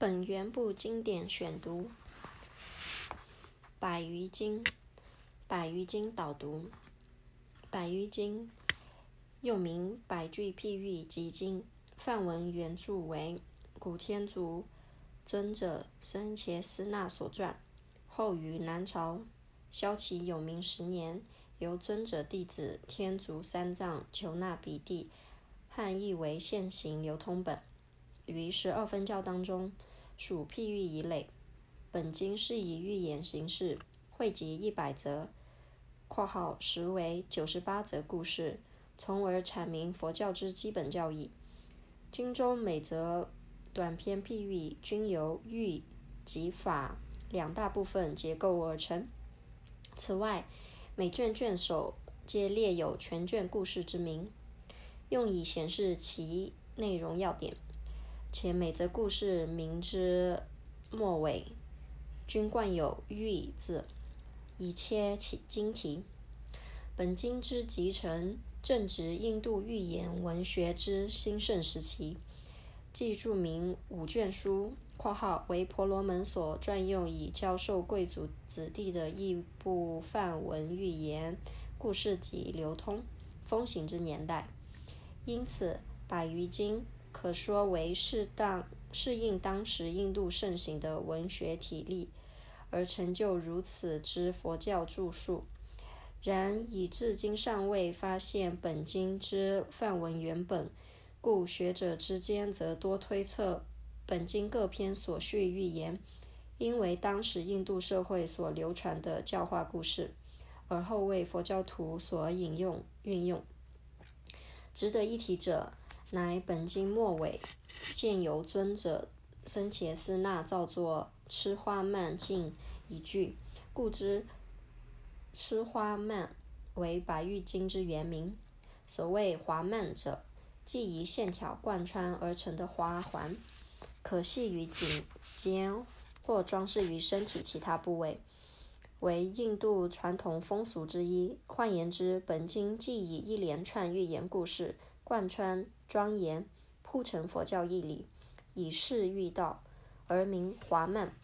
本源部经典选读，《百余经》，《百余经》导读，《百余经》又名《百句譬喻集经》，梵文原著为古天竺尊者僧伽斯那所撰，后于南朝萧齐有明十年，由尊者弟子天竺三藏求那比地汉译为现行流通本，于十二分教当中。属譬喻一类。本经是以寓言形式汇集一百则（括号实为九十八则）故事，从而阐明佛教之基本教义。经中每则短篇譬喻均由喻及法两大部分结构而成。此外，每卷卷首皆列有全卷故事之名，用以显示其内容要点。且每则故事名之末尾均冠有“喻”字，以切其经题。本经之集成正值印度寓言文学之兴盛时期，即著名五卷书（括号为婆罗门所专用以教授贵族子弟的一部梵文寓言故事集）流通风行之年代。因此，百余经。可说为适当适应当时印度盛行的文学体例，而成就如此之佛教著述。然以至今尚未发现本经之梵文原本，故学者之间则多推测本经各篇所叙寓言，因为当时印度社会所流传的教化故事，而后为佛教徒所引用运用。值得一提者。乃本经末尾，见由尊者僧伽斯那造作“吃花曼净”一句，故知“吃花曼”为白玉经之原名。所谓“华曼”者，即以线条贯穿而成的花环，可系于颈间或装饰于身体其他部位，为印度传统风俗之一。换言之，本经既以一连串寓言故事贯穿。庄严铺陈佛教义理，以示喻道，而名华曼。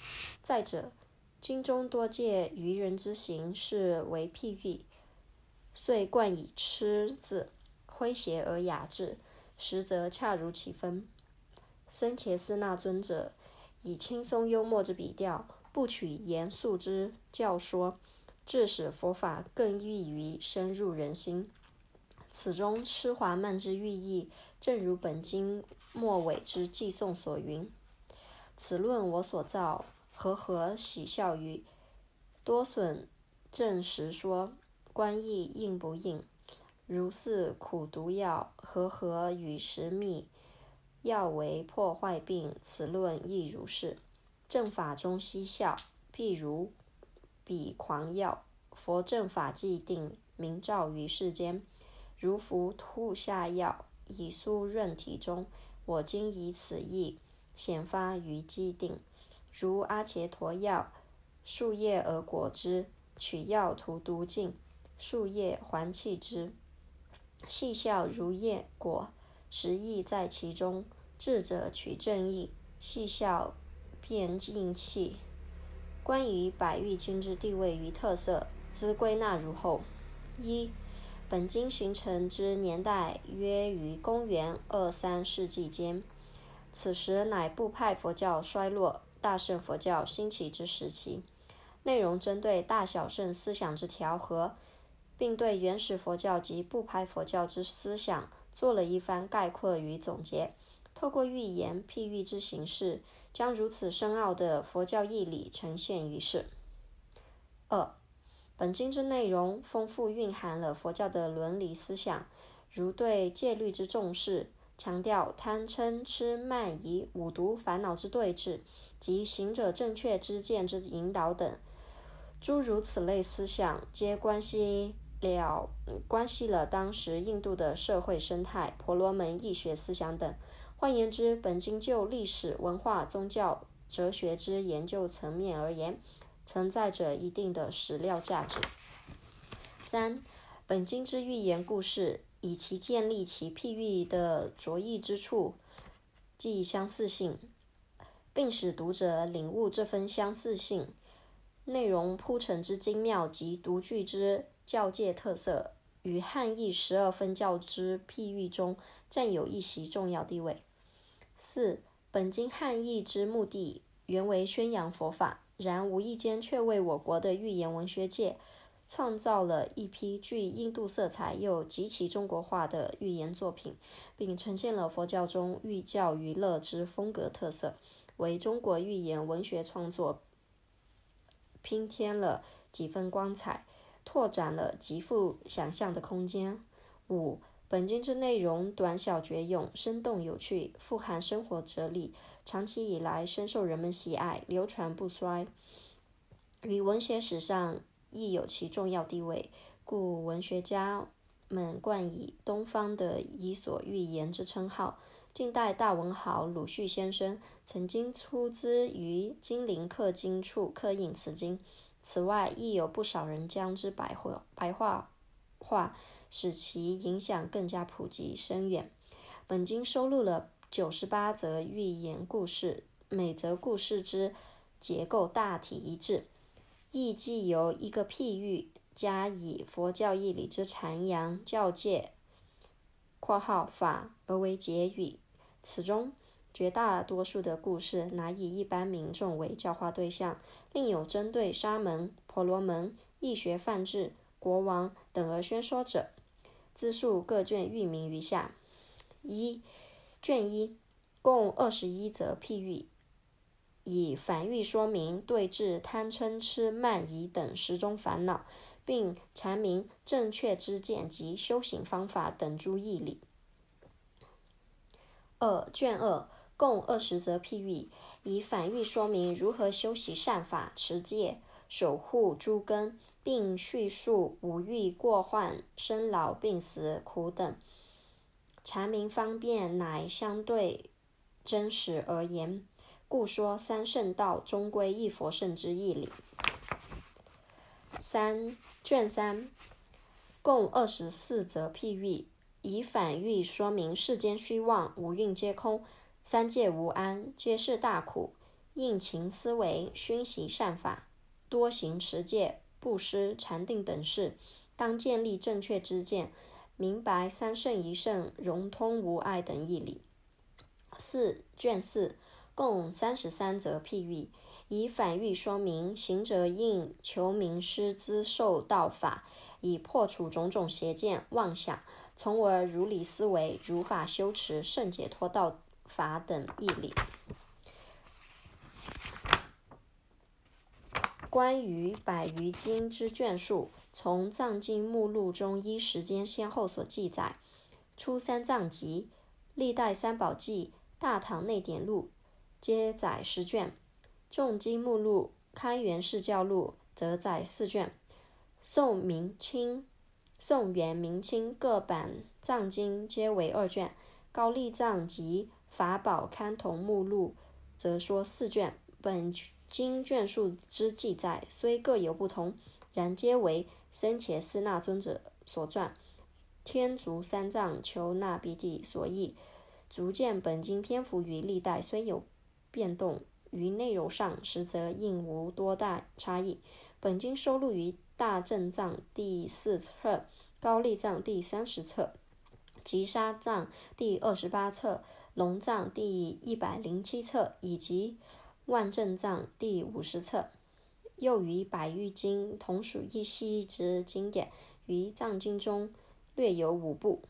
再者，经中多借愚人之行事为譬喻，遂冠以“痴”字，诙谐而雅致，实则恰如其分。僧伽斯那尊者以轻松幽默之笔调，不取严肃之教说，致使佛法更易于深入人心。此中痴华曼之寓意，正如本经末尾之寄颂所云：“此论我所造，和合喜笑于？多损正实说，观意应不应？如是苦毒药，和合与时密？药为破坏病，此论亦如是。正法中嬉笑，譬如彼狂药。佛正法既定，明照于世间。”如服吐下药，以酥润体中。我今以此意显发于机定，如阿伽陀药，树叶而果之。取药涂毒尽，树叶还弃之。细笑如叶果，实意在其中。智者取正义，细笑便尽气。关于百喻经之地位与特色，兹归纳如后：一。本经形成之年代约于公元二三世纪间，此时乃部派佛教衰落、大乘佛教兴起之时期。内容针对大小乘思想之调和，并对原始佛教及部派佛教之思想做了一番概括与总结。透过寓言譬喻之形式，将如此深奥的佛教义理呈现于世。二。本经之内容丰富，蕴含了佛教的伦理思想，如对戒律之重视，强调贪嗔痴慢疑五毒烦恼之对峙及行者正确之见之引导等，诸如此类思想，皆关系了关系了当时印度的社会生态、婆罗门易学思想等。换言之，本经就历史文化、宗教、哲学之研究层面而言。存在着一定的史料价值。三，本经之寓言故事，以其建立其譬喻的着意之处，即相似性，并使读者领悟这份相似性。内容铺陈之精妙及独具之教界特色，与汉译十二分教之譬喻中占有一席重要地位。四，本经汉译之目的原为宣扬佛法，然无意间却为我国的寓言文学界创造了一批具印度色彩又极其中国化的寓言作品，并呈现了佛教中寓教于乐之风格特色，为中国寓言文学创作。拼添了几分光彩，拓展了极富想象的空间。五，本经之内容短小绝用，生动有趣，富含生活哲理，长期以来深受人们喜爱，流传不衰，于文学史上亦有其重要地位。故文学家们冠以“东方的伊索寓言”之称号。近代大文豪鲁迅先生曾经出资于金陵刻经处刻印此经，此外亦有不少人将之白话白话化，使其影响更加普及深远。本经收录了九十八则寓言故事，每则故事之结构大体一致，亦即由一个譬喻加以佛教义理之阐扬教戒（括号法）而为结语。此中绝大多数的故事乃以一般民众为教化对象，另有针对沙门、婆罗门、易学范志、国王等而宣说者。自述各卷喻名如下：一、卷一共二十一则譬喻，以反喻说明对治贪嗔痴慢疑等十种烦恼，并阐明正确之见及修行方法等诸义理。二卷二共二十则譬喻，以反喻说明如何修习善法、持戒、守护诸根，并叙述五欲过患、生老病死苦等，阐明方便乃相对真实而言，故说三圣道终归一佛圣之义理。三卷三共二十四则譬喻。以反喻说明世间虚妄，五蕴皆空，三界无安，皆是大苦。应勤思维，熏习善法，多行持戒、布施、禅定等事，当建立正确之见，明白三圣一圣、融通无碍等义理。四卷四共三十三则譬喻，以反喻说明行者应求名师资受道法，以破除种种邪见妄想。从而如理思维、如法修持、圣解脱道法等义理。关于百余经之卷数，从藏经目录中依时间先后所记载，初三藏集、历代三宝记、大唐内典录皆载十卷，重经目录、开元释教录则载四卷，宋明清。宋元明清各版藏经皆为二卷，高丽藏及法宝刊同目录则说四卷。本经卷数之记载虽各有不同，然皆为僧伽斯那尊者所撰，天竺三藏求那比底所译。足见本经篇幅与历代虽有变动，于内容上实则应无多大差异。本经收录于。大正藏第四册，高丽藏第三十册，吉沙藏第二十八册，龙藏第一百零七册，以及万正藏第五十册，又与百喻经同属一系之经典，于藏经中略有五部。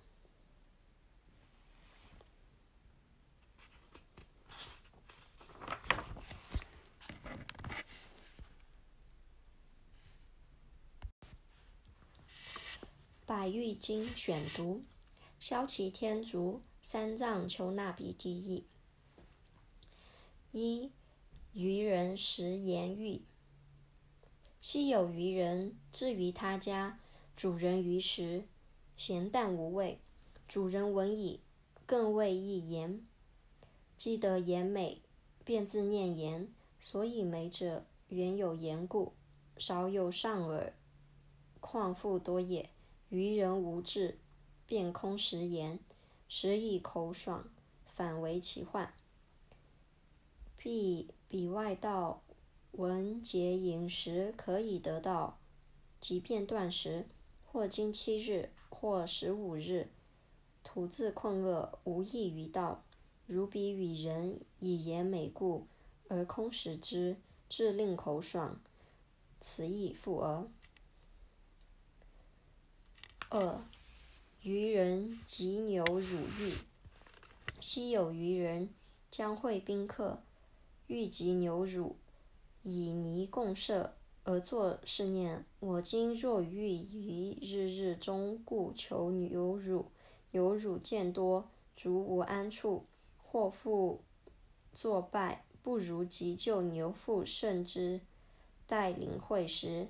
百喻经选读，萧齐天竺三藏求那比第一。一渔人食言欲。昔有渔人至于他家，主人于食，咸淡无味。主人闻已，更谓一言。既得言美，便自念言。所以美者，原有言故，少有上耳，况复多也。愚人无智，便空食言，食以口爽，反为其患。必彼外道闻节饮食可以得到，即便断食，或经七日，或十五日，徒自困饿，无益于道。如彼与人以言美故，而空食之，致令口爽，此亦复讹。二愚人及牛乳欲。昔有愚人将会宾客，欲及牛乳，以泥共设，而作是念：我今若欲于日日中故求牛乳，牛乳渐多，足无安处，或复作败，不如急救牛腹甚之。待领会时，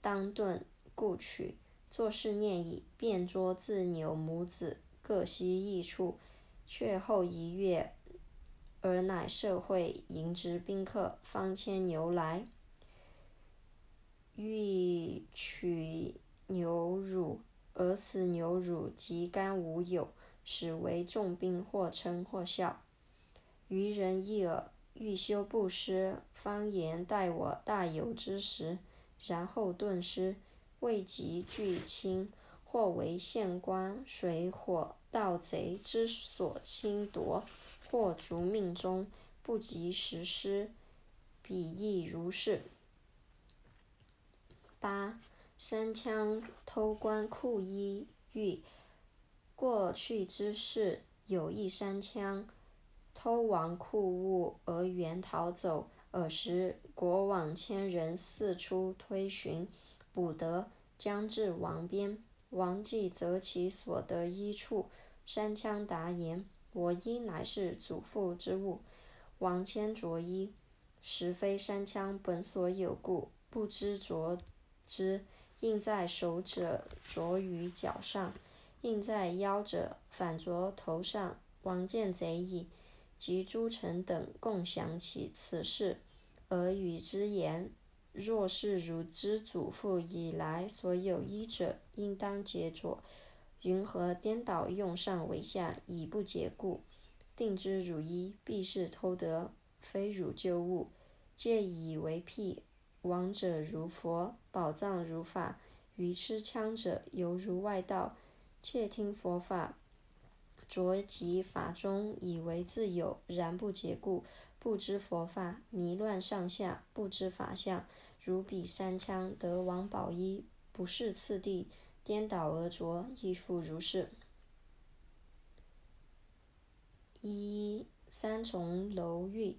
当顿故取。作是念已，便捉自牛母子各悉一处，却后一月，而乃社会迎之宾客，方牵牛来，欲取牛乳，而此牛乳及干无有，使为重病，或嗔或笑。愚人一耳，欲修布施，方言待我大有之时，然后顿失。未及具亲，或为县官、水火盗贼之所侵夺，或逐命中不及实施，彼亦如是。八三枪偷官库衣欲。过去之事，有一三枪偷王库物而原逃走，尔时国王千人四处推寻。捕得，将至王边。王既择其所得一处，山羌答言：“我衣乃是祖父之物。”王牵着衣，实非山羌本所有故，不知着之。印在手者着于脚上，印在腰者反着头上。王见贼矣，及诸臣等共想起此事，而与之言。若是汝之祖父以来所有衣者，应当解着。云何颠倒用上为下，以不解故？定之汝衣，必是偷得，非汝旧物。借以为辟。亡者如佛，宝藏如法。愚痴枪者，犹如外道。窃听佛法，着及法中，以为自有，然不解故。不知佛法，迷乱上下，不知法相。如彼三枪得王宝衣，不是次第，颠倒而着，亦复如是。一三重楼玉，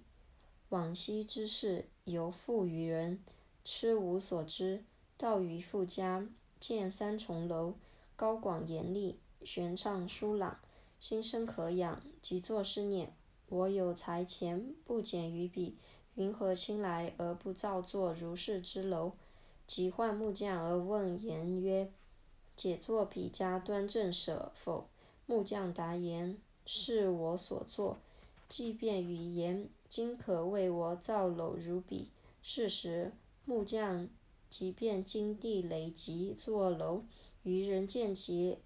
往昔之事，犹复于人，痴无所知，到于富家，见三重楼，高广严厉，玄畅疏朗，心生可仰，即作是念。我有财钱，不减于彼。云何亲来而不造作如是之楼？即唤木匠而问言曰：“解作彼家端正舍否？”木匠答言：“是我所作。”即便语言：“今可为我造楼如彼。”是时，木匠即便金地累积作楼。愚人见其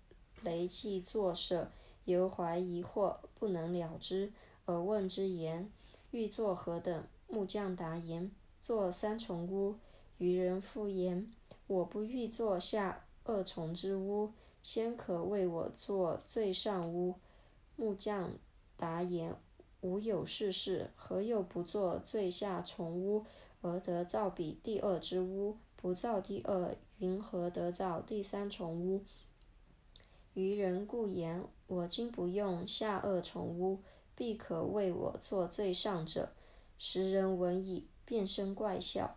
累计作舍，犹怀疑惑，不能了之。而问之言：“欲作何等？”木匠答言：“作三重屋。”渔人复言：“我不欲作下二重之屋，先可为我作最上屋。”木匠答言：“吾有是事，何有不做最下重屋而得造彼第二之屋？不造第二，云何得造第三重屋？”愚人故言：“我今不用下二重屋。”必可为我做最上者。时人闻已，便生怪笑。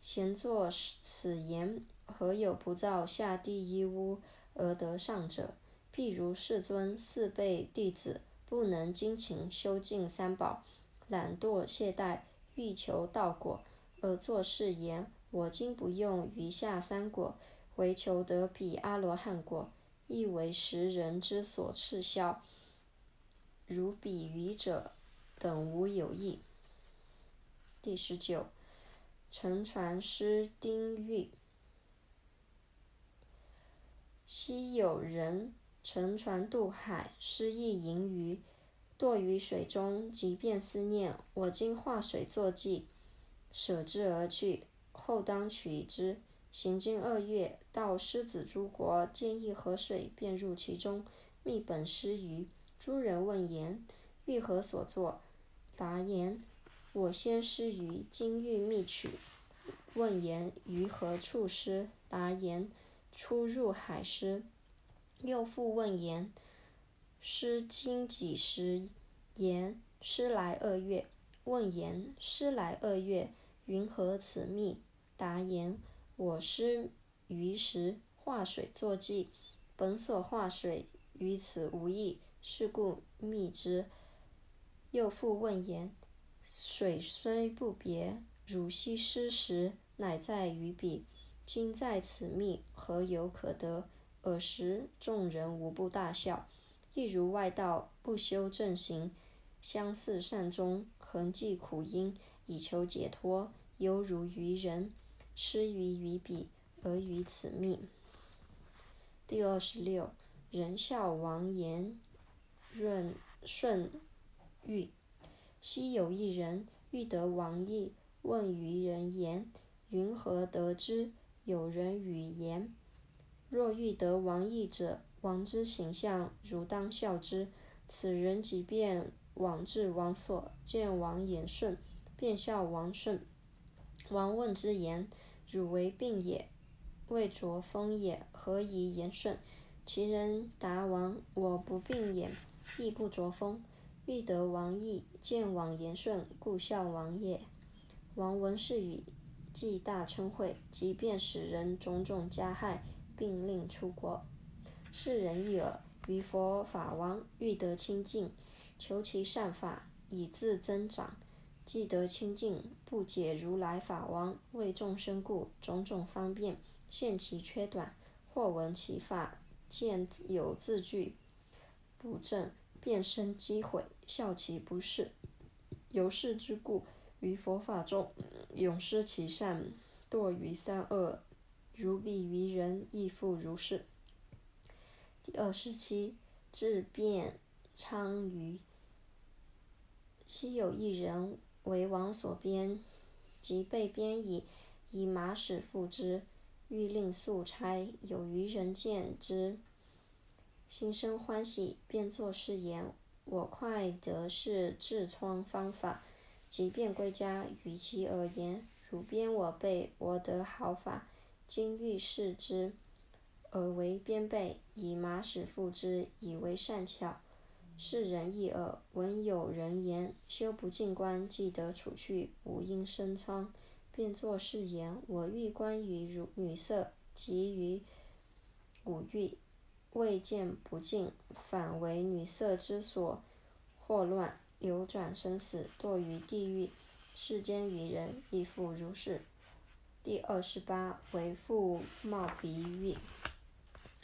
贤作此言，何有不造下第一屋而得上者？譬如世尊四辈弟子，不能精勤修净三宝，懒惰懈怠，欲求道果，而作是言：我今不用余下三果，唯求得彼阿罗汉果，亦为时人之所耻笑。如彼愚者等无有益。第十九，乘船师丁玉。昔有人乘船渡海，失意盈余，堕于水中，即便思念我今化水作记，舍之而去。后当取之。行经二月，到狮子诸国，见一河水，便入其中，觅本失鱼。诸人问言：“欲何所作？”答言：“我先失鱼，今欲觅取。”问言：“于何处失？”答言：“出入海失。”又复问言：“师今几时？”言：“师来二月。”问言：“师来二月，云何此密？”答言：“我师于时，化水作记，本所化水于此无异，是故觅之。”又复问言：“水虽不别，汝昔失时，乃在于彼。今在此觅，何有可得？”尔时众人无不大笑。亦如外道不修正行，相似善终，恒记苦因，以求解脱，犹如愚人失于于彼，而于此觅。第二十六，人笑王言润顺欲。昔有一人欲得王意，问愚人言：“云何得之？”有人语言：“若欲得王意者，王之形象，汝当笑之。”此人即便往至王所，见王言顺，便笑王顺。王问之言：“汝为病也，未着风也，何以言顺？”其人答王：“我不病也，亦不着风。欲得王意，见王言顺，故笑王也。”王闻是语，既大称会，即便使人种种加害，并令出国。是人一耳。于佛法王欲得清净，求其善法以自增长。既得清净，不解如来法王为众生故，种种方便现其缺短。或闻其法，见有字句不正，便生机毁，笑其不是。由是之故，于佛法中永失其善，堕于三恶。如彼于人，亦复如是。第二十七，智辩昌于。昔有一人为王所编，即被编矣，以马使复之，欲令速差。有余人见之，心生欢喜，便作是言：“我快得是痔疮方法。”即便归家，与其而言：“汝编我辈，我得好法，今欲试之。”而为边备，以马使复之，以为善巧。是人亦耳闻有人言：修不净观，即得除去无因生疮，便作是言：我欲观于如女色，及于五欲，未见不净，反为女色之所惑乱，流转生死，堕于地狱。世间愚人亦复如是。第二十八，为父貌鼻喻。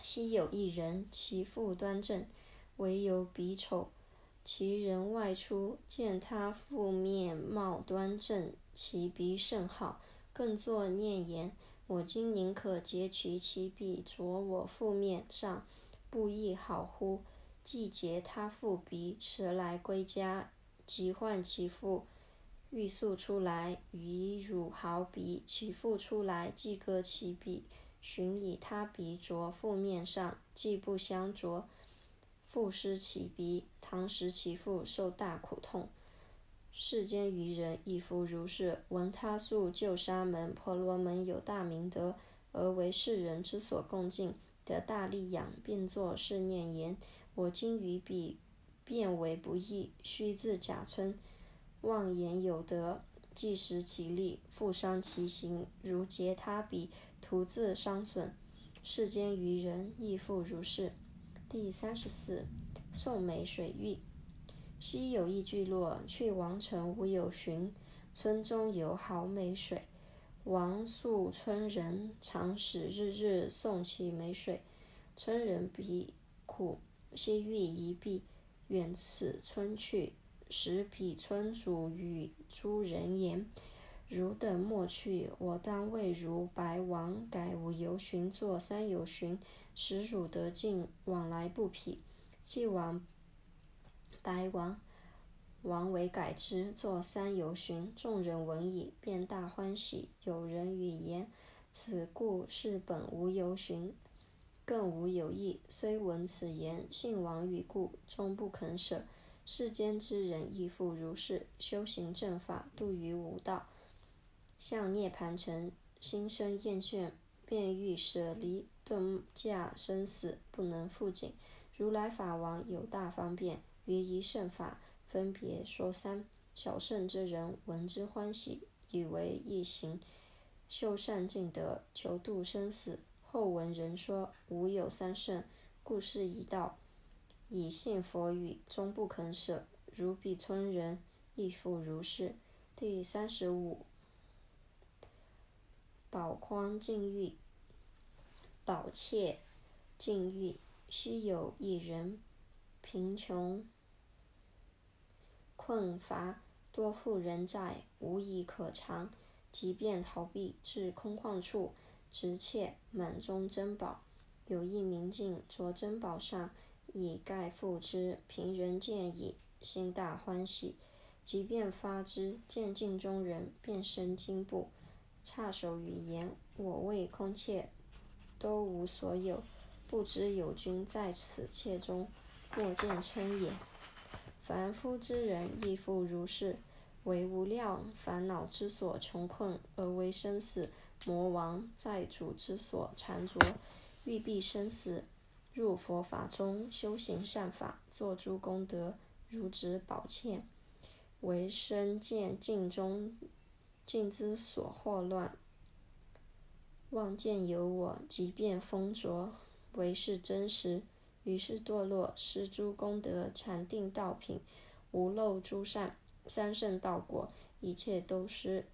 昔有一人，其父端正，唯有鼻丑。其人外出，见他父面貌端正，其鼻甚好，更作念言：我今宁可截取其鼻，着我父面上，不亦好乎？既截他父鼻，持来归家，即唤其父，欲速出来，以汝毫鼻。其父出来，即割其鼻。寻以他鼻着父面上，既不相着，复失其鼻。当时其父受大苦痛。世间愚人亦复如是。闻他素旧沙门婆罗门有大明德，而为世人之所恭敬，得大利养，便作是念言：我今于彼变为不义，须自假称，妄言有德，既食其力，复伤其行，如截他彼。徒自伤损，世间愚人亦复如是。第三十四，宋美水域。昔有一聚落，去王城无有寻，村中有好美水。王宿村人，常使日日送其美水。村人彼苦，悉欲一避，远此村去。使彼村主与诸人言。汝等莫去，我当为汝白王改五游巡作三游巡，使汝得尽往来不匹。既往白王王为改之，作三游巡。众人闻已，便大欢喜。有人语言：“此故是本无游寻，更无有意。虽闻此言，信王语故，终不肯舍。世间之人亦复如是，修行正法，度于无道，向涅盘城，心生厌倦，便欲舍离，顿驾生死，不能复景。如来法王有大方便，于一圣法。”分别说三小圣之人闻之欢喜，以为一行修善尽德，求度生死。后闻人说吾有三圣，故事已到，以信佛语，终不肯舍。如彼村人亦复如是。第三十五，宝筐禁欲，宝妾禁欲。昔有一人，贫穷。困乏，多负人债，无以可偿，即便逃避至空旷处，执窃满中珍宝。有一明镜着珍宝上，以盖覆之。平人见已，心大欢喜，即便发之，见镜中人，便生惊怖，叉手语言：“我为空妾，都无所有，不知有君在此妾中，莫见称也。”凡夫之人亦复如是，为无量烦恼之所穷困，而为生死魔王在主之所缠着，欲避生死，入佛法中修行善法，作诸功德，如执宝欠，为身见镜中镜之所惑乱，望见有我，即便封着，为是真实。于是堕落，失诸功德，禅定道品，无漏诸善，三圣道果，一切都失。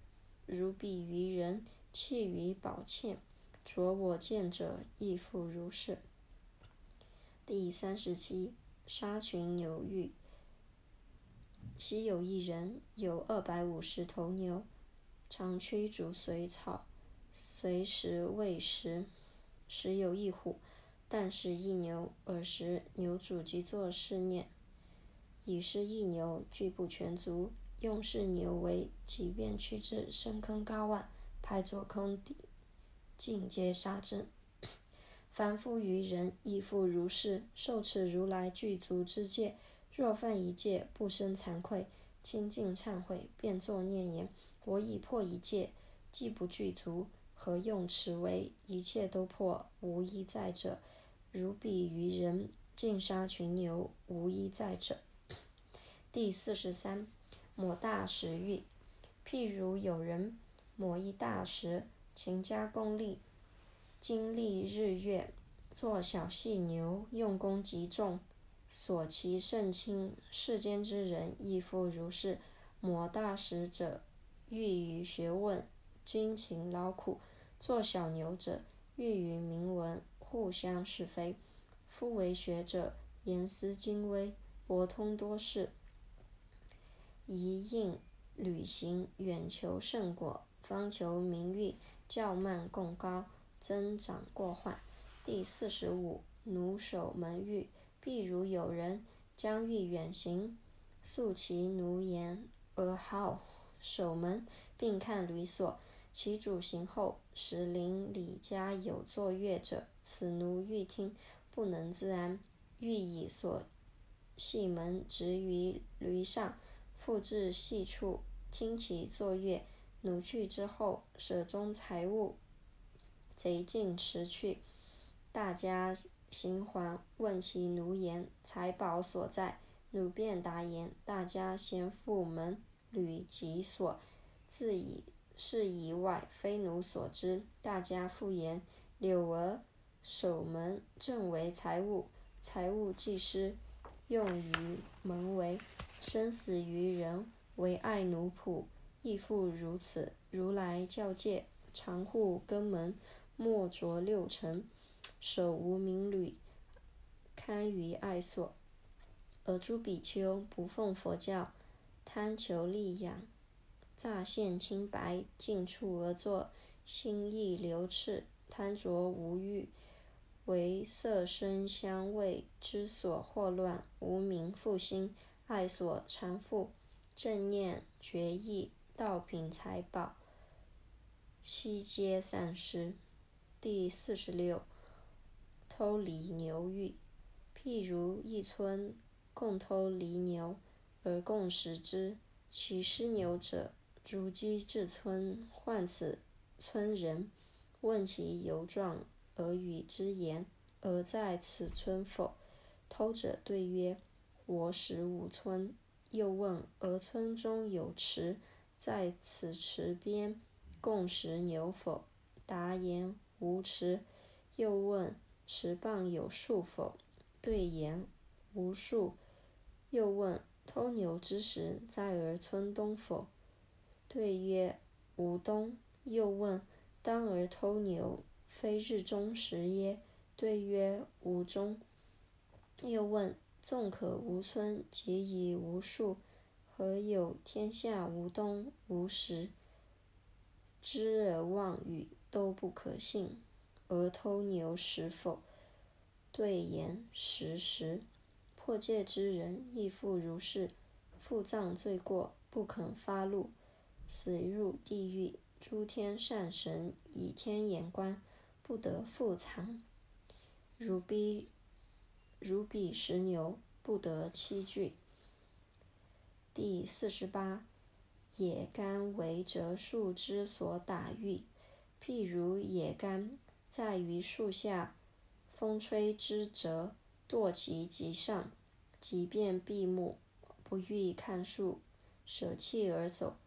如彼于人，弃于宝剑，着我见者，亦复如是。第三十七，杀群牛欲。昔有一人，有二百五十头牛，常驱逐随草，随时喂食。时有一虎。但是一牛，尔时牛主即作是念：已是一牛，俱不全足，用是牛为，即便驱至深坑高洼，拍作空底，尽皆杀之。凡夫于人亦复如是，受持如来具足之戒，若犯一戒，不生惭愧，清净忏悔，便作念言：我已破一戒，既不具足，何用持为？一切都破，无一在者。如彼于人，尽杀群牛，无一在者。第四十三，抹大食欲。譬如有人抹一大石，勤加功力，经历日月，做小细牛，用功极重，所其甚轻。世间之人亦复如是。抹大石者，欲于学问，精勤劳苦；做小牛者，欲于名闻。互相是非，夫为学者，言思精微，博通多事，一应履行，远求胜果，方求名誉，较慢共高，增长过患。第四十五，奴守门狱。譬如有人将欲远行，诉其奴言而好守门，并看驴所。其主行后，时邻里家有作乐者，此奴欲听，不能自安，欲以所系门执于驴上，复至细处，听其作乐。奴去之后，舍中财物，贼尽持去。大家行还，问其奴言：财宝所在？奴便答言：大家先赴门，履己所，自以。是以外，非奴所知。大家复言：柳儿守门，正为财物；财物既失，用于门为。生死于人，为爱奴仆，亦复如此。如来教戒，常护根门，莫着六尘，守无名履，堪于爱所。而诸比丘不奉佛教，贪求利养。乍现清白，近处而坐，心意流赤，贪着无欲，为色声香味之所惑乱，无名复心，爱所缠缚，正念觉意道品财宝，悉皆散失。第四十六，偷犁牛欲。譬如一村共偷犁牛，而共食之。其失牛者，逐击至村，唤此村人，问其由状，而与之言：“而在此村否？”偷者对曰：“我食五村。”又问：“而村中有池，在此池边共食牛否？”答言。无池，又问池傍有数否？对言无数。又问偷牛之时，在儿村东否？对曰无东。又问当儿偷牛，非日中时耶？对曰无中。又问纵可无村，即以无数，何有天下无东无时？知而妄语。都不可信，而偷牛食否？对言食食。破戒之人亦复如是，复葬罪过，不肯发怒，死入地狱。诸天善神以天眼观，不得复藏。如彼如彼食牛，不得欺惧。第四十八，野干为折树之所打喻。譬如野干在于树下，风吹之折，堕其极上，即便闭目，不欲看树，舍弃而走，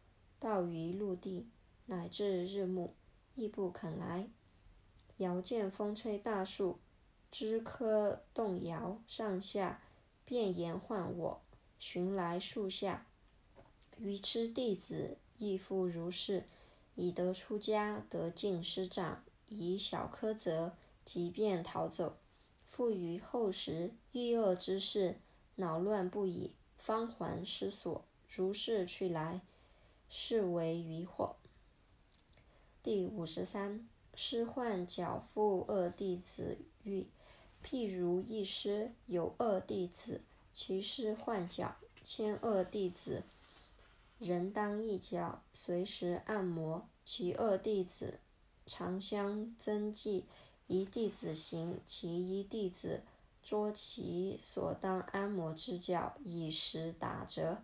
到于陆地，乃至日暮，亦不肯来。遥见风吹大树，枝柯动摇上下，便言唤我，寻来树下。愚痴弟子亦复如是。以得出家，得尽师长，以小苛责，即便逃走。复于后时遇恶之事，恼乱不已，方还失所，如是去来，是为愚惑。第五十三，师患缴付恶弟子欲。譬如一师有恶弟子，其师换脚，千恶弟子。人当一脚，随时按摩其恶弟子，常相增记。一弟子行，其一弟子捉其所当按摩之脚，以时打折。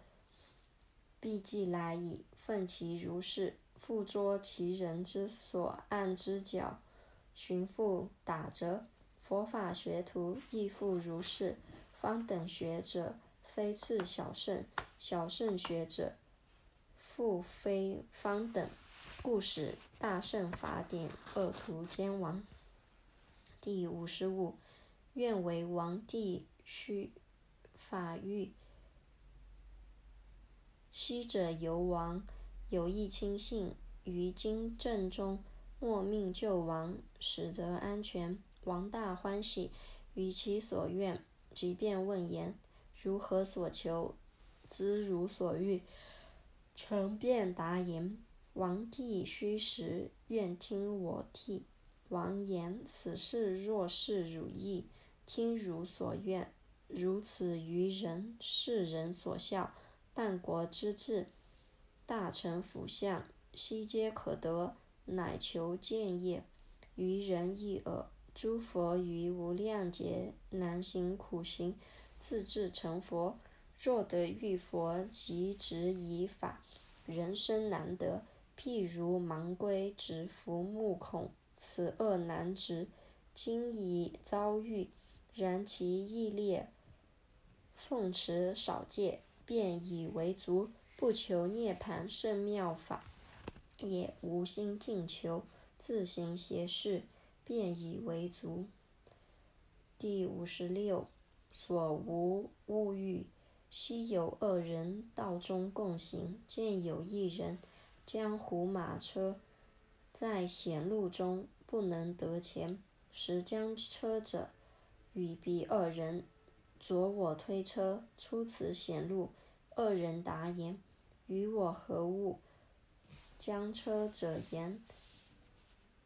必既来矣，奉其如是，复捉其人之所按之脚，寻复打折。佛法学徒亦复如是。方等学者，非次小圣；小圣学者。复非方等，故使大圣法典恶徒兼亡。第五十五，愿为王帝须法欲。昔者游王有意亲信，于今正中，莫命救王，使得安全。王大欢喜，于其所愿，即便问言：如何所求？知如所欲。诚便答言：“王帝虚实，愿听我替。”王言：“此事若是汝意，听汝所愿。如此于人，世人所笑。半国之志，大臣辅相，悉皆可得，乃求见也。于人亦耳。诸佛于无量劫难行苦行，自至成佛。”若得遇佛，即执以法，人生难得。譬如盲龟直伏目孔，此恶难执。今已遭遇，然其意烈，奉持少戒，便以为足。不求涅盘圣妙法，也无心进求，自行邪事，便以为足。第五十六，所无物欲。昔有二人道中共行，见有一人将胡马车在险路中不能得前，时将车者与彼二人：“着我推车出此险路。”二人答言：“与我何物？”将车者言：“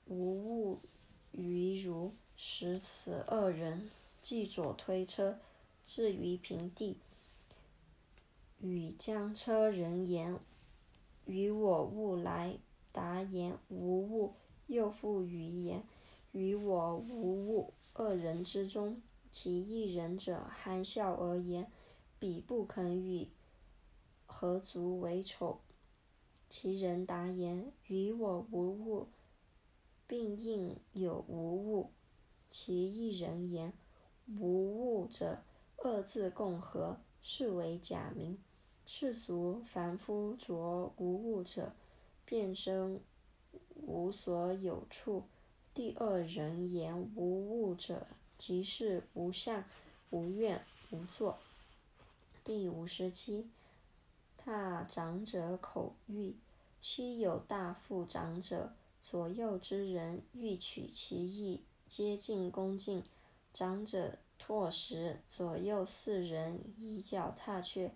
无物于如。”使此二人即左推车至于平地。与将车人言：“与我物来。”答言：“无物。”又复语言：“与我无物。”二人之中，其一人者含笑而言：“彼不肯与，何足为丑？”其人答言：“与我无物，并应有无物。”其一人言：“无物者，二字共合，是为假名。世俗凡夫着无物者，便生无所有处。第二人言无物者，即是无相、无愿、无作。”第五十七。大长者口欲，昔有大富长者，左右之人欲取其意，皆尽恭敬。长者拓时，左右四人以脚踏却。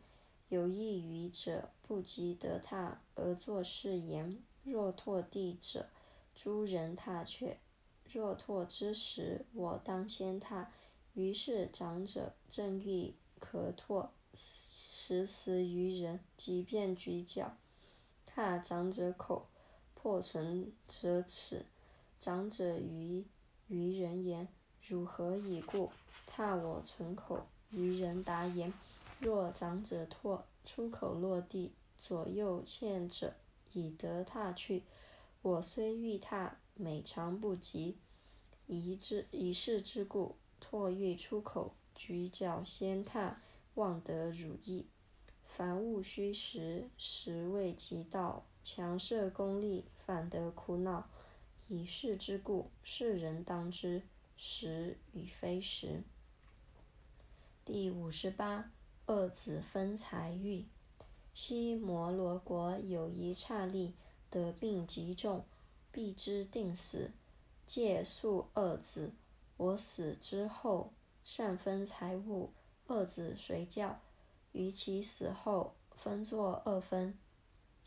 有益于者，不及得踏，而作是言：若拓地者，诸人踏却；若拓之时，我当先踏。于是长者正欲可拓。十死于人，即便举脚踏长者口，破存者齿。长者于愚人言：“汝何以故？”踏我唇口。愚人答言：“若长者唾出口落地，左右欠者以得踏去。我虽欲踏，每尝不及。一之一事之故，唾欲出口，举脚先踏，望得汝意。”凡物虚实，实未及到，强设功利，反得苦恼。以是之故，世人当知实与非实。第五十八，二子分财欲。昔摩罗国有一刹利，得病极重，必之定死，借宿二子。我死之后，善分财物，二子随教。于其死后，分作二分。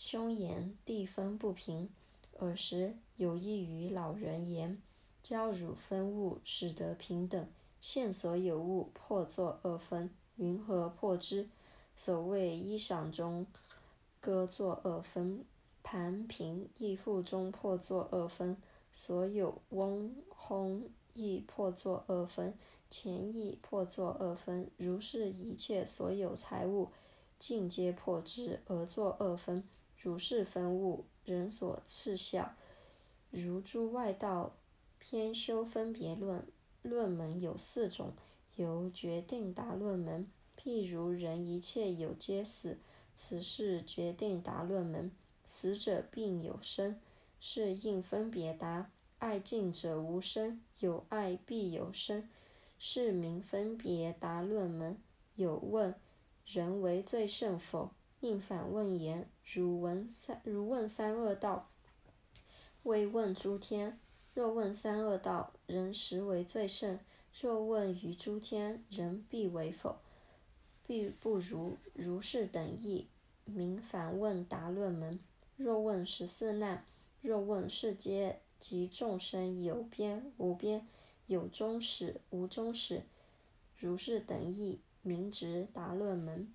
兄言地分不平。尔时有一于老人言：“教汝分物，使得平等。现所有物，破作二分，云何破之？所谓衣裳中割作二分，盘平亦腹中破作二分，所有翁烘亦破作二分。”钱亦破作二分，如是一切所有财物，尽皆破之而作二分。如是分物，人所嗤笑。如诸外道偏修分别论，论门有四种，由决定答论门。譬如人一切有皆死，此是决定答论门。死者并有生，是应分别答。爱敬者无生，有爱必有生。是名分别答论门。有问：人为最胜否？应反问言：如闻三，如问三恶道，未问诸天。若问三恶道，人实为最胜；若问于诸天，人必为否？必不如。如是等义，名反问答论门。若问十四难，若问世间及众生有边无边。有终始，无终始，如是等义，名直达论门。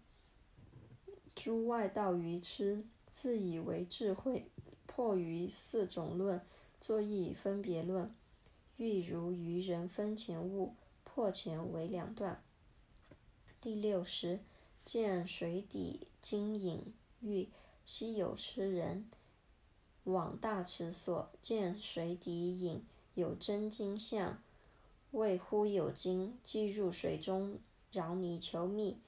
诸外道愚痴，自以为智慧，破于四种论，作义分别论。欲如愚人分前物，破前为两段。第六十，见水底金隐欲，昔有痴人往大池所，见水底隐有真金像。谓乎有金，即入水中，饶泥求觅，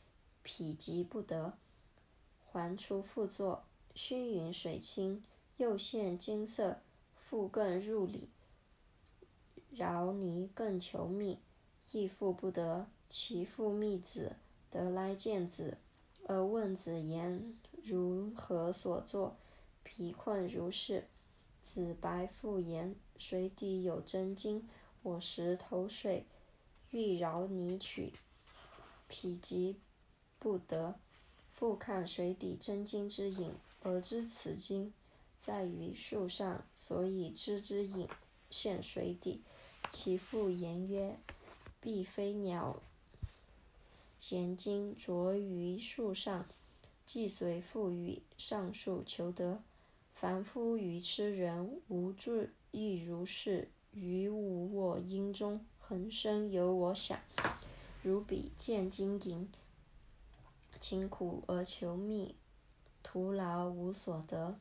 否极不得，还出复作。须云水清，又现金色，复更入里，饶泥更求密，亦复不得。其父觅子，得来见子，而问子言：如何所作？疲困如是。子白复言：水底有真金。我时投水，欲饶泥取，否极不得。复看水底真金之影，而知此金在于树上，所以知之影现水底。其父言曰：必非鸟衔金着于树上，既随父语上述求得。凡夫愚痴人，无智亦如是。于无我因中，恒生有我想。如彼见金银，勤苦而求觅，徒劳无所得。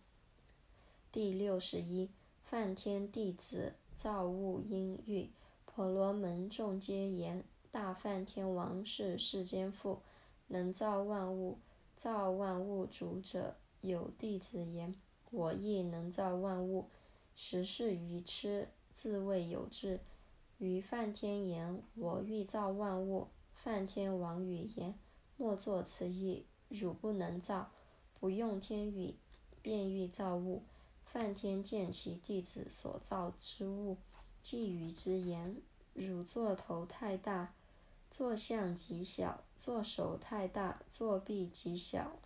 第六十一，梵天弟子造物因喻。婆罗门众皆言：大梵天王是世间父，能造万物。造万物主者，有弟子言：我亦能造万物。实是愚痴，自谓有智。于梵天言：我欲造万物。梵天王语言：莫作此意，汝不能造，不用天语，便欲造物。梵天见其弟子所造之物，即语之言。汝作头太大，作相极小；作手太大，作臂极小；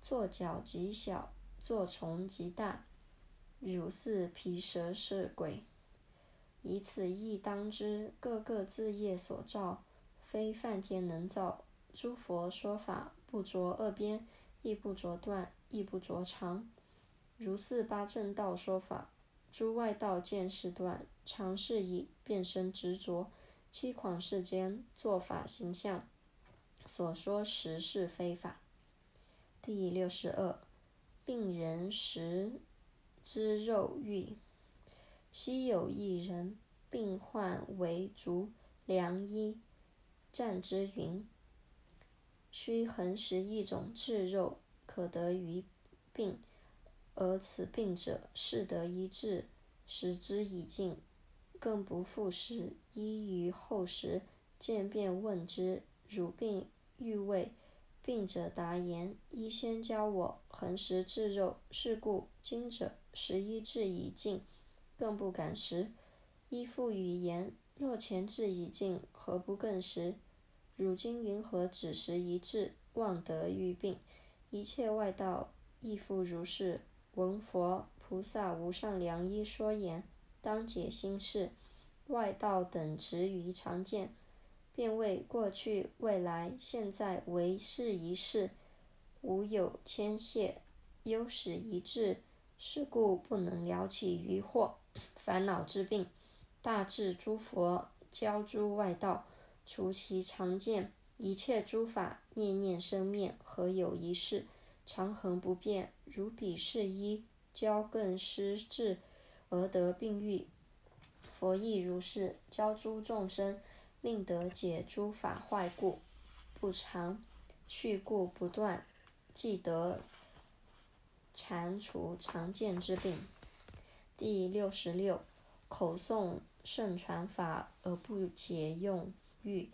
作脚极小，作虫极大。汝是皮蛇是鬼，以此意当知，各个自业所造，非梵天能造。诸佛说法，不着二边，亦不着断，亦不着长。如是八正道说法。诸外道见是断，常是以变身执着，欺诳世间，作法形象，所说实是非法。第六十二，病人食之肉欲。昔有一人，病患为足良医，战之云：须恒食一种炙肉，可得于病。而此病者，是得医治，食之已尽，更不复食。医于后时，见便问之：“汝病欲未？”病者答言：“医先教我恒食炙肉，是故今者食医治已尽，更不敢食。”医复语言：“若前治已尽，何不更食？汝今云何只时一治，妄得愈病？一切外道亦复如是。”闻佛菩萨无上良医说言，当解心事。外道等执于常见，便为过去、未来、现在为是一事，无有牵谢，忧始一致，是故不能了起疑惑、烦恼之病。大智诸佛教诸外道，除其常见，一切诸法念念生灭，何有一事？常恒不变，如彼是一，教更失智而得病愈。佛亦如是，教诸众生，令得解诸法坏故不常，续故不断，即得铲除常见之病。第六十六，口诵圣传法而不解用欲。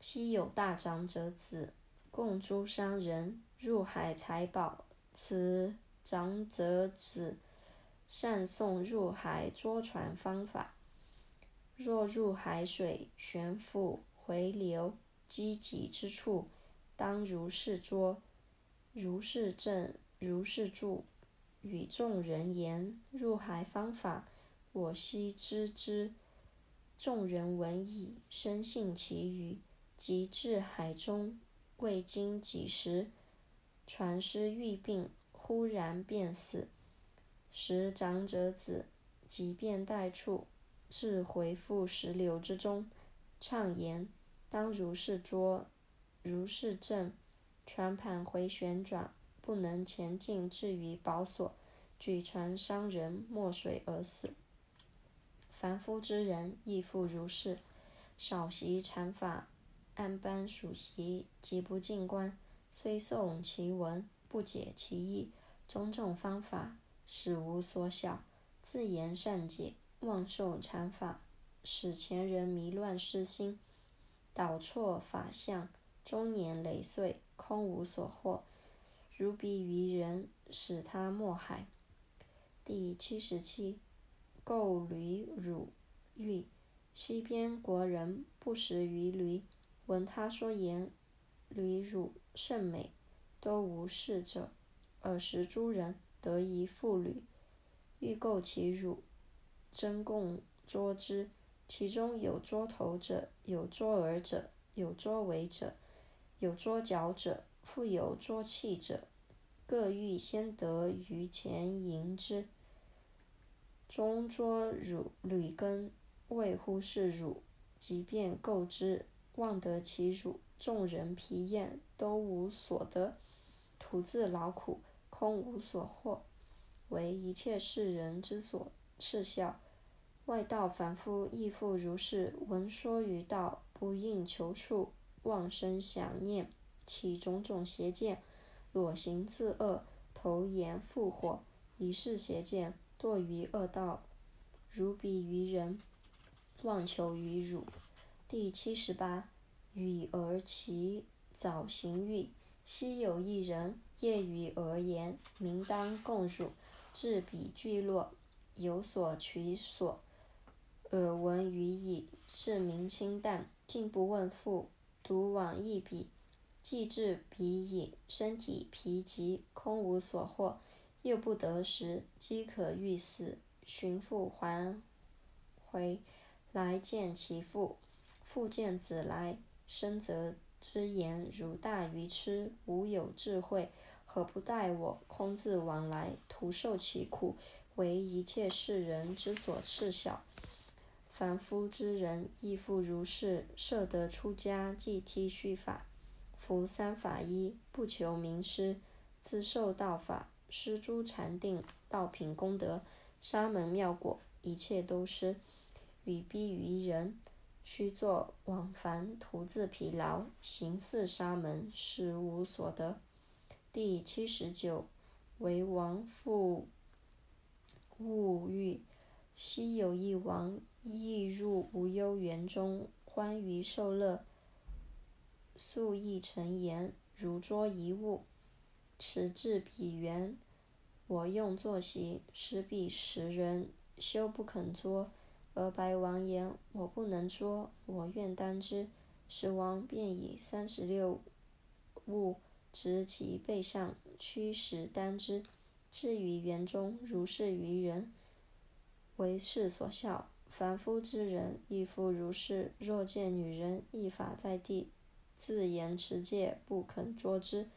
昔有大长者子，共诸商人。入海财宝，此长者子善诵入海捉船方法。若入海水悬浮回流积极之处，当如是捉，如是正，如是住。与众人言入海方法，我悉知之。众人闻已，深信其语，即至海中，未经几时。船师遇病，忽然便死。时长者子即便待处，至回复石流之中，畅言：当如是捉，如是正，船盘回旋转，不能前进，至于宝所，举船伤人，没水而死。凡夫之人亦复如是，少习禅法，按般属习，即不进观。虽诵其文，不解其意，种种方法，使无所晓。自言善解，妄受禅法，使前人迷乱失心，导错法相，终年累岁，空无所获。如彼愚人，使他莫海。第七十七，购驴乳欲。西边国人不食于驴，闻他说言，驴乳。甚美，都无事者。尔时诸人得一妇女，欲购其乳，争共捉之。其中有捉头者，有捉耳者，有捉尾者，有捉脚者，复有捉气者，各欲先得于前迎之。中捉汝履根，谓乎是汝，即便购之，望得其汝，众人疲厌，都无所得，徒自劳苦，空无所获，为一切世人之所耻笑。外道凡夫亦复如是，闻说于道，不应求处，妄生想念，起种种邪见，裸行自恶，投言复火，以是邪见堕于恶道。如彼于人，妄求于汝。第七十八。与而其早行欲。昔有一人，夜与而言，明当共汝，至彼聚落，有所取所。耳闻于矣，至明清淡，竟不问父，独往一彼。既至彼矣，身体疲极，空无所获，又不得食，饥渴欲死，寻父还回，来见其父。父见子来，深责之言：汝大愚痴，无有智慧，何不待我？空自往来，徒受其苦，为一切世人之所耻笑。凡夫之人亦复如是，设得出家，即剃须法，服三法衣，不求名师，自受道法，施诸禅定、道品功德、沙门妙果，一切都施，与逼于人，须作往返，徒自疲劳，行四沙门，实无所得。第七十九，为王复物欲。昔有一王，亦入无忧园中，欢娱受乐，素意陈言，如捉一物，持至彼园，我用坐席，使彼十人，休不肯捉。而白王言：“我不能捉，我愿担之。”时王便以三十六物执其背上，驱使担之，至于园中，如是于人。为世所笑，凡夫之人亦复如是。若见女人一法在地，自言持戒，不肯捉之，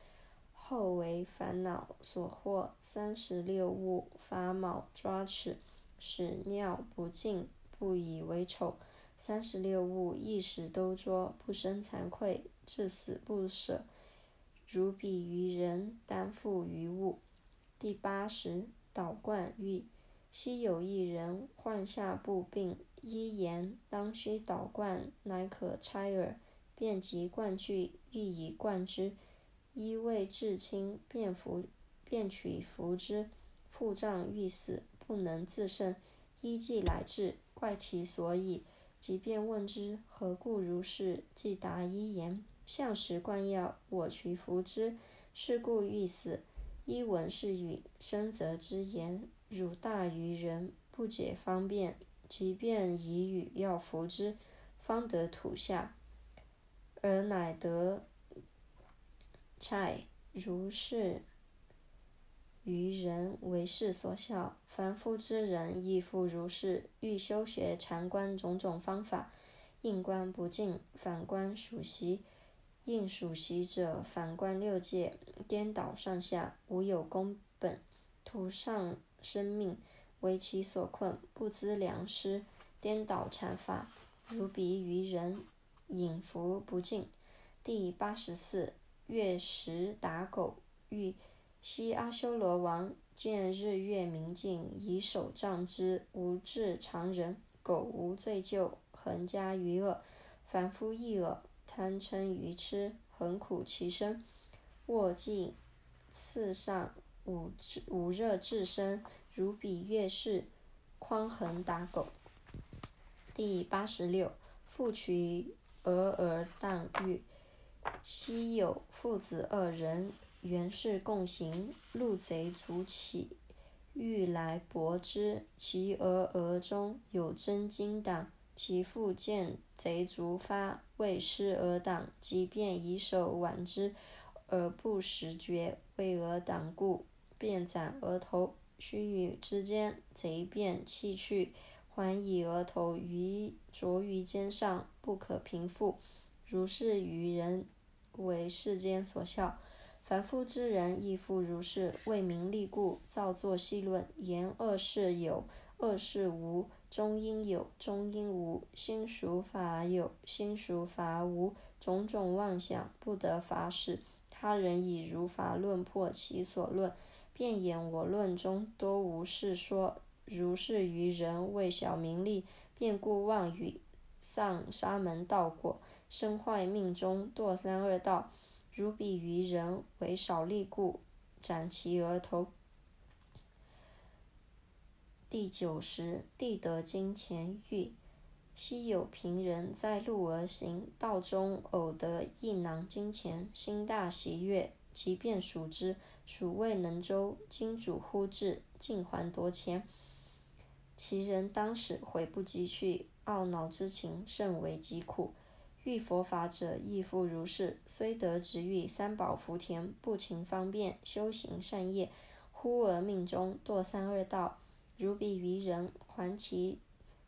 后为烦恼所惑，三十六物发卯抓齿，使尿不尽，不以为丑。三十六物一时都捉，不生惭愧，至死不舍。如彼于人，担负于物。第八十，导冠欲。昔有一人患下部病，医言当须导冠，乃可拆耳。便即冠具，欲以冠之。医未至亲，便服，便取服之。腹胀欲死，不能自胜。医既来至，怪其所以。即便问之，何故如是？即答医言：向时灌药，我取服之，是故欲死。医闻是语，深责之言。汝大于人，不解方便，即便以语要服之，方得土下，而乃得差如是。于人为事所笑，凡夫之人亦复如是。欲修学禅观种种方法，应观不净，反观属习。应属习者，反观六界，颠倒上下，无有根本，徒上。生命为其所困，不知良师，颠倒禅法，如彼于人，饮服不尽。第八十四，月食打狗欲。昔阿修罗王见日月明镜，以手杖之，无智常人。狗无罪疚，恒加于恶。凡夫亦恶，贪嗔愚痴，恒苦其身。卧尽刺上。五五热至身，如彼月氏，匡衡打狗。第八十六，复取俄而荡欲。昔有父子二人，原是共行，路贼卒起，欲来搏之。其俄额中有真金党，其父见贼卒发，为师而挡，即便以手挽之，而不时觉，为而挡故。便斩额头，须臾之间，贼便弃去，还以额头于着于肩上，不可平复。如是愚人，为世间所笑。凡夫之人亦复如是，为名利故，造作戏论，言恶事有，恶事无；中因有，中因无；心属法有，心属法无。种种妄想，不得法使。他人以如法论破其所论，便言我论中多无是说。如是于人为小名利，便故妄语，丧沙门道果，身坏命中，堕三恶道。如彼于人为少利故，斩其额头。第九十，地得金钱玉。昔有贫人在路而行，道中偶得一囊金钱，心大喜悦，即便数之，数未能周。金主忽至，尽还夺钱。其人当时悔不及去，懊恼之情甚为疾苦。遇佛法者亦复如是，虽得值遇三宝福田，不勤方便修行善业，忽而命中堕三恶道。如彼于人，还其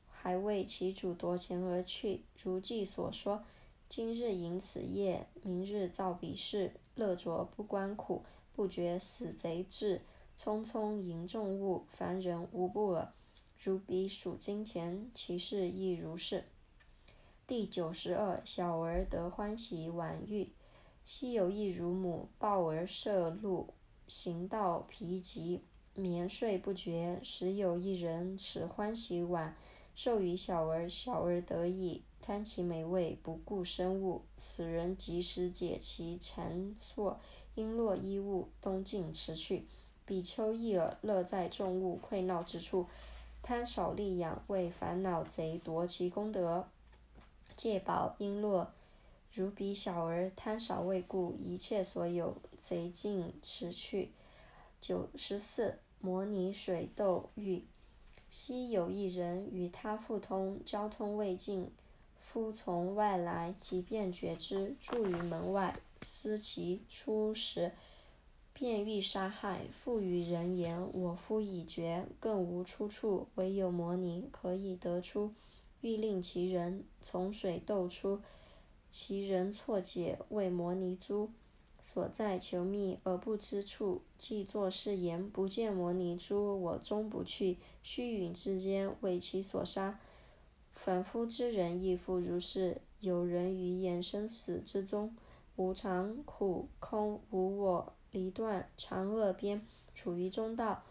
还为其主夺钱而去，如记所说：今日营此业，明日造彼事，乐着不关苦，不觉死贼至，匆匆营众物，凡人无不尔。如彼数金钱，其事亦如是。第九十二，小儿得欢喜婉欲。昔有一乳母，抱儿涉路，行道疲疾，眠睡不觉。时有一人持欢喜碗，授予小儿，小儿得意，贪其美味，不顾生物。此人及时解其缠索，璎珞衣物，东进驰去。比丘亦尔，乐在众物溃闹之处，贪少利养，为烦恼贼夺其功德。戒宝璎珞，如彼小儿贪少未故，一切所有贼尽持去。九十四，摩尼水斗喻。昔有一人与他复通，交通未尽，夫从外来，即便觉之，住于门外，思其出时，便欲杀害。复与人言：我夫已绝，更无出处，唯有摩尼可以得出。欲令其人从水斗出，其人错解，为摩尼珠所在，求觅而不知处，即作是言：不见摩尼珠，我终不去。虚允之间，为其所杀。凡夫之人亦复如是。有人于言生死之中，无常、苦、空、无我、离断、常恶边，处于中道，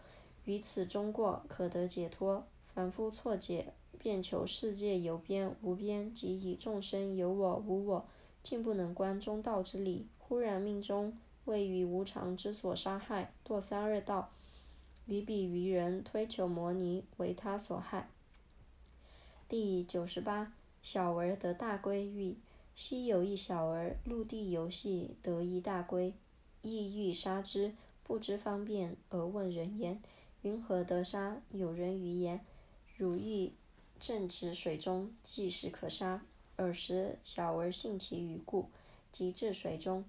于此中过，可得解脱。凡夫错解。便求世界有边无边，即以众生有我无我，竟不能观中道之理。忽然命中为于无常之所杀害，堕三恶道。于彼于人推求摩尼，为他所害。第九十八，小儿得大归欲。昔有一小儿，陆地游戏，得一大龟，意欲杀之，不知方便，而问人言：云何得杀？有人于言：汝欲。正值水中，即时可杀。尔时小儿信其语故，即至水中，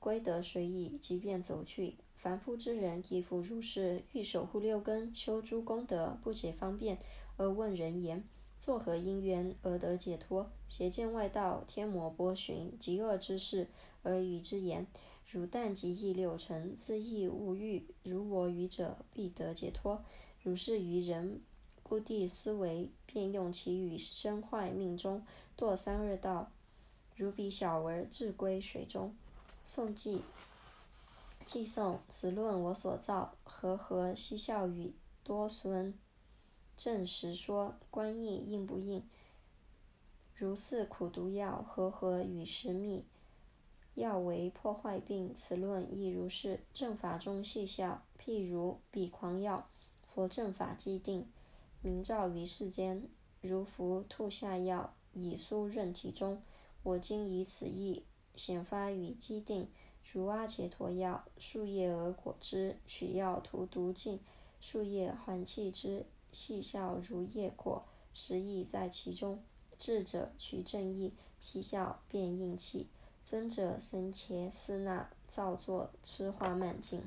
归得水矣，即便走去。凡夫之人亦复如是，欲守护六根，修诸功德，不解方便，而问人言：作何因缘而得解脱？邪见外道、天魔波旬、极恶之事，而与之言：如但即意六尘，自意无欲，如我语者，必得解脱。如是愚人。故地思维，便用其语生坏命中，堕三恶道。如彼小儿自归水中。宋记，记诵此论我所造，和合嬉笑语，多孙正实说，观意应不应？如似苦毒药，和合与时密，药为破坏病。此论亦如是。正法中细效，譬如彼狂药，佛正法既定。明照于世间，如服吐下药，以酥润体中。我今以此意显发于机定，如阿伽陀药，树叶而果之，取药涂毒尽，树叶还气之，细效如叶果，实意在其中。智者取正意，其效便应气。尊者僧伽斯那造作痴花慢境。